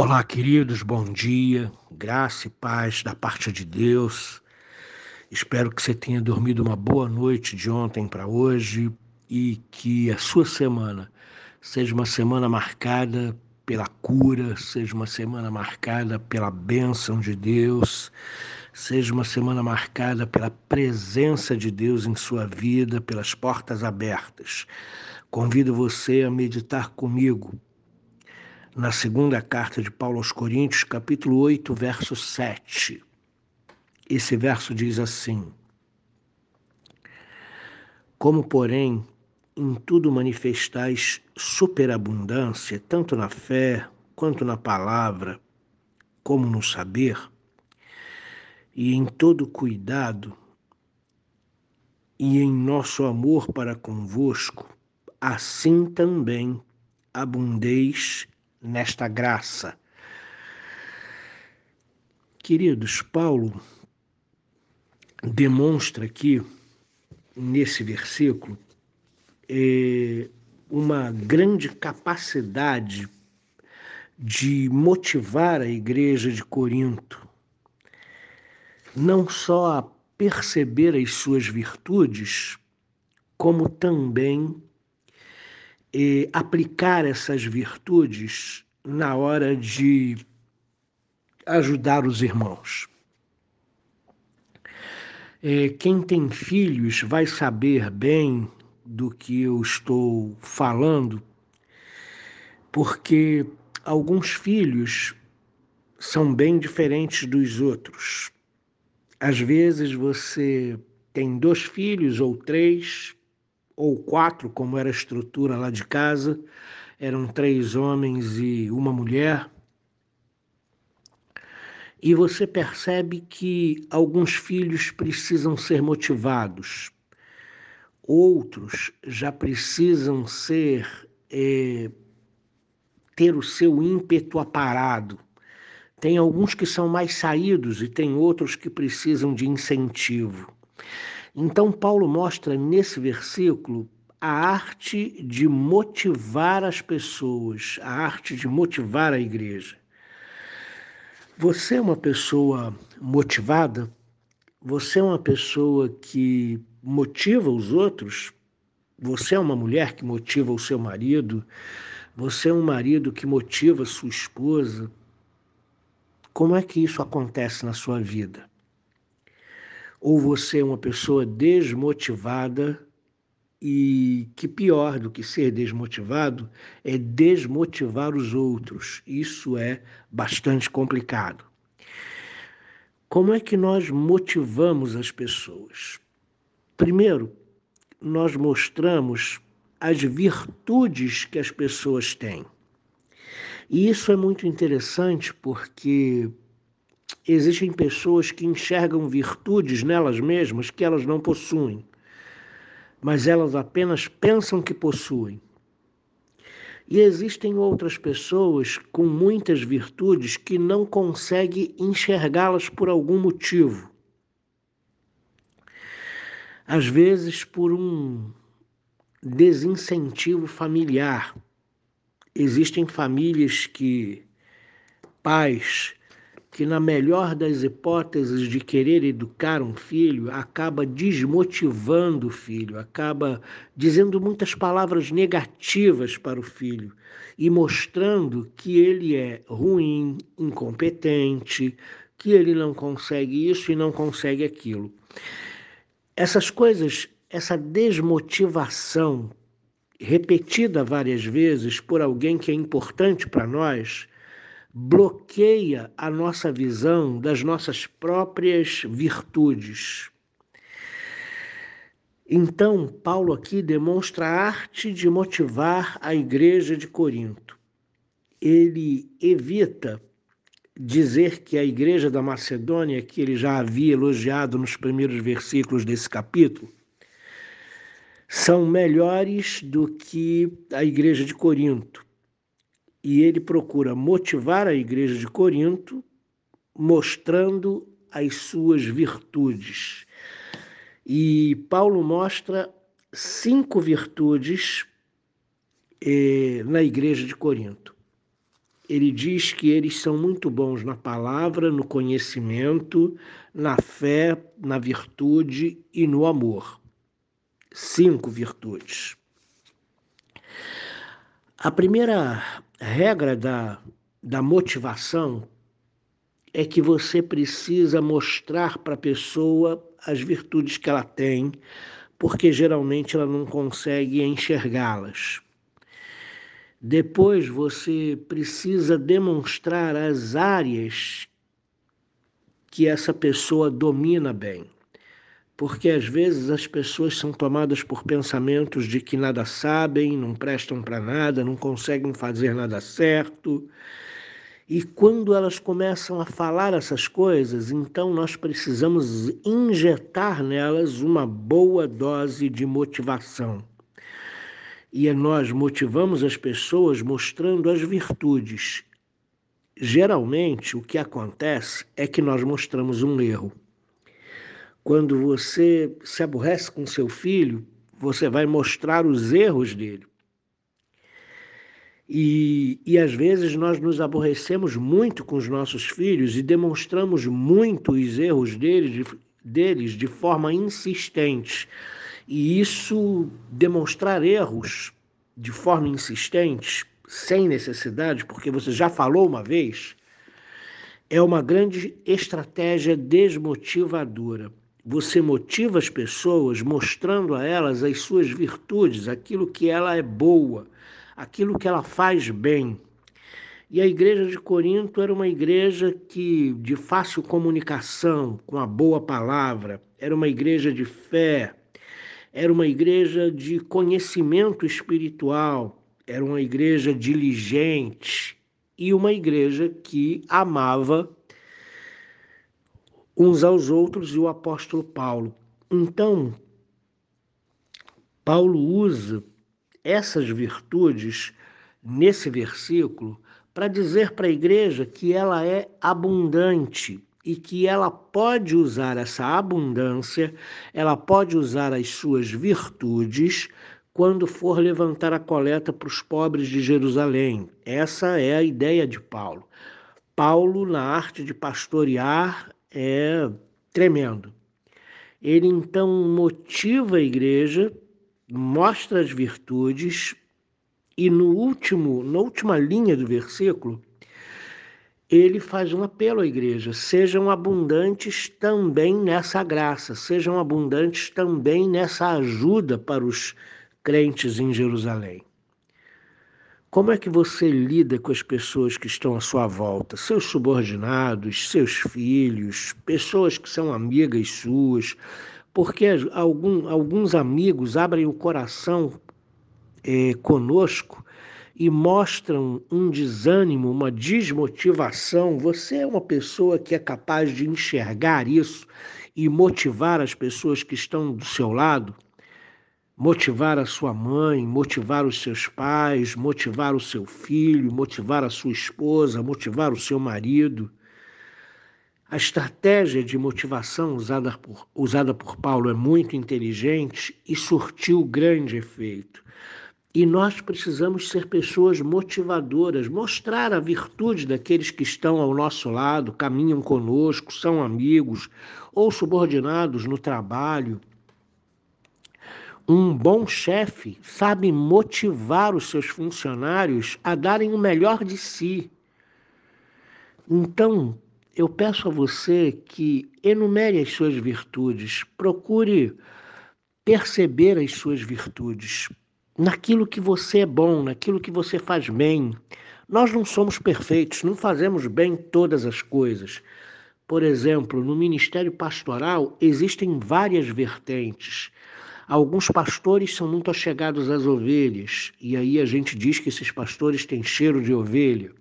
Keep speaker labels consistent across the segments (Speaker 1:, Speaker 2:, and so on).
Speaker 1: Olá, queridos, bom dia, graça e paz da parte de Deus. Espero que você tenha dormido uma boa noite de ontem para hoje e que a sua semana seja uma semana marcada pela cura, seja uma semana marcada pela bênção de Deus, seja uma semana marcada pela presença de Deus em sua vida, pelas portas abertas. Convido você a meditar comigo na segunda carta de Paulo aos Coríntios, capítulo 8, verso 7. Esse verso diz assim: Como, porém, em tudo manifestais superabundância, tanto na fé, quanto na palavra, como no saber, e em todo cuidado, e em nosso amor para convosco, assim também abundeis nesta graça. Queridos, Paulo demonstra aqui, nesse versículo, é, uma grande capacidade de motivar a igreja de Corinto, não só a perceber as suas virtudes, como também aplicar essas virtudes na hora de ajudar os irmãos. É, quem tem filhos vai saber bem do que eu estou falando, porque alguns filhos são bem diferentes dos outros. Às vezes você tem dois filhos ou três, ou quatro, como era a estrutura lá de casa, eram três homens e uma mulher. E você percebe que alguns filhos precisam ser motivados, outros já precisam ser é, ter o seu ímpeto aparado. Tem alguns que são mais saídos e tem outros que precisam de incentivo. Então, Paulo mostra nesse versículo a arte de motivar as pessoas, a arte de motivar a igreja. Você é uma pessoa motivada? Você é uma pessoa que motiva os outros? Você é uma mulher que motiva o seu marido? Você é um marido que motiva sua esposa? Como é que isso acontece na sua vida? Ou você é uma pessoa desmotivada e que pior do que ser desmotivado é desmotivar os outros. Isso é bastante complicado. Como é que nós motivamos as pessoas? Primeiro, nós mostramos as virtudes que as pessoas têm. E isso é muito interessante porque existem pessoas que enxergam virtudes nelas mesmas que elas não possuem, mas elas apenas pensam que possuem. E existem outras pessoas com muitas virtudes que não conseguem enxergá-las por algum motivo. Às vezes por um desincentivo familiar. Existem famílias que pais que, na melhor das hipóteses de querer educar um filho, acaba desmotivando o filho, acaba dizendo muitas palavras negativas para o filho e mostrando que ele é ruim, incompetente, que ele não consegue isso e não consegue aquilo. Essas coisas, essa desmotivação repetida várias vezes por alguém que é importante para nós, bloqueia a nossa visão das nossas próprias virtudes. Então, Paulo aqui demonstra a arte de motivar a igreja de Corinto. Ele evita dizer que a igreja da Macedônia, que ele já havia elogiado nos primeiros versículos desse capítulo, são melhores do que a igreja de Corinto e ele procura motivar a igreja de Corinto mostrando as suas virtudes. E Paulo mostra cinco virtudes eh, na igreja de Corinto. ele diz que eles são muito bons na palavra, no conhecimento, na fé, na virtude e no amor. Cinco virtudes. A primeira regra da, da motivação é que você precisa mostrar para a pessoa as virtudes que ela tem, porque geralmente ela não consegue enxergá-las. Depois você precisa demonstrar as áreas que essa pessoa domina bem. Porque às vezes as pessoas são tomadas por pensamentos de que nada sabem, não prestam para nada, não conseguem fazer nada certo. E quando elas começam a falar essas coisas, então nós precisamos injetar nelas uma boa dose de motivação e nós motivamos as pessoas mostrando as virtudes. Geralmente, o que acontece é que nós mostramos um erro. Quando você se aborrece com seu filho, você vai mostrar os erros dele. E, e às vezes nós nos aborrecemos muito com os nossos filhos e demonstramos muito os erros deles de, deles de forma insistente e isso demonstrar erros de forma insistente, sem necessidade, porque você já falou uma vez, é uma grande estratégia desmotivadora. Você motiva as pessoas mostrando a elas as suas virtudes, aquilo que ela é boa, aquilo que ela faz bem. E a igreja de Corinto era uma igreja que de fácil comunicação com a boa palavra, era uma igreja de fé, era uma igreja de conhecimento espiritual, era uma igreja diligente e uma igreja que amava uns aos outros e o apóstolo Paulo. Então, Paulo usa essas virtudes nesse versículo para dizer para a igreja que ela é abundante e que ela pode usar essa abundância, ela pode usar as suas virtudes quando for levantar a coleta para os pobres de Jerusalém. Essa é a ideia de Paulo. Paulo, na arte de pastorear, é tremendo. Ele então motiva a igreja, mostra as virtudes e no último, na última linha do versículo, ele faz um apelo à igreja: sejam abundantes também nessa graça, sejam abundantes também nessa ajuda para os crentes em Jerusalém. Como é que você lida com as pessoas que estão à sua volta? Seus subordinados, seus filhos, pessoas que são amigas suas, porque algum, alguns amigos abrem o coração é, conosco e mostram um desânimo, uma desmotivação, você é uma pessoa que é capaz de enxergar isso e motivar as pessoas que estão do seu lado? Motivar a sua mãe, motivar os seus pais, motivar o seu filho, motivar a sua esposa, motivar o seu marido. A estratégia de motivação usada por, usada por Paulo é muito inteligente e surtiu grande efeito. E nós precisamos ser pessoas motivadoras, mostrar a virtude daqueles que estão ao nosso lado, caminham conosco, são amigos ou subordinados no trabalho. Um bom chefe sabe motivar os seus funcionários a darem o melhor de si. Então, eu peço a você que enumere as suas virtudes, procure perceber as suas virtudes, naquilo que você é bom, naquilo que você faz bem. Nós não somos perfeitos, não fazemos bem todas as coisas. Por exemplo, no ministério pastoral existem várias vertentes. Alguns pastores são muito achegados às ovelhas, e aí a gente diz que esses pastores têm cheiro de ovelha.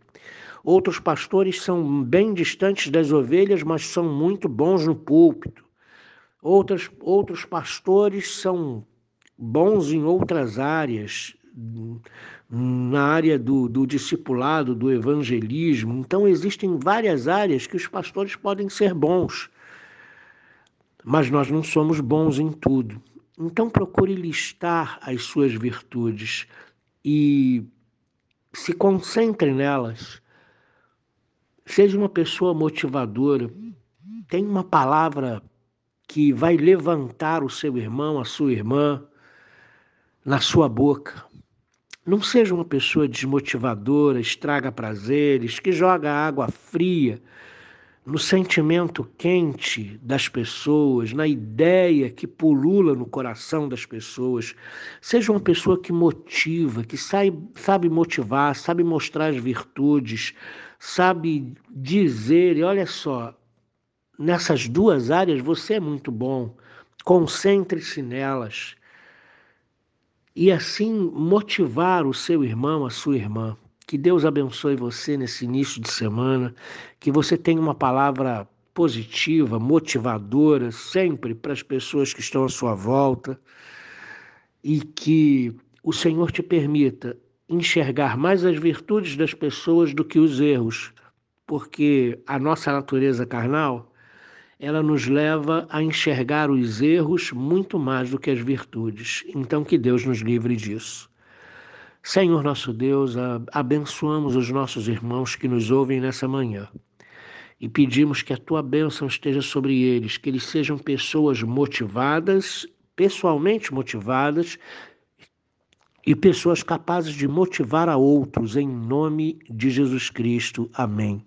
Speaker 1: Outros pastores são bem distantes das ovelhas, mas são muito bons no púlpito. Outros, outros pastores são bons em outras áreas, na área do, do discipulado, do evangelismo. Então, existem várias áreas que os pastores podem ser bons, mas nós não somos bons em tudo. Então, procure listar as suas virtudes e se concentre nelas Seja uma pessoa motivadora. Tem uma palavra que vai levantar o seu irmão, a sua irmã, na sua boca. Não seja uma pessoa desmotivadora, estraga prazeres, que joga água fria no sentimento quente das pessoas, na ideia que pulula no coração das pessoas. Seja uma pessoa que motiva, que sabe, sabe motivar, sabe mostrar as virtudes, sabe dizer, e olha só, nessas duas áreas você é muito bom, concentre-se nelas e assim motivar o seu irmão, a sua irmã. Que Deus abençoe você nesse início de semana, que você tenha uma palavra positiva, motivadora sempre para as pessoas que estão à sua volta e que o Senhor te permita enxergar mais as virtudes das pessoas do que os erros, porque a nossa natureza carnal ela nos leva a enxergar os erros muito mais do que as virtudes. Então, que Deus nos livre disso. Senhor nosso Deus, abençoamos os nossos irmãos que nos ouvem nessa manhã e pedimos que a tua bênção esteja sobre eles, que eles sejam pessoas motivadas, pessoalmente motivadas e pessoas capazes de motivar a outros, em nome de Jesus Cristo. Amém.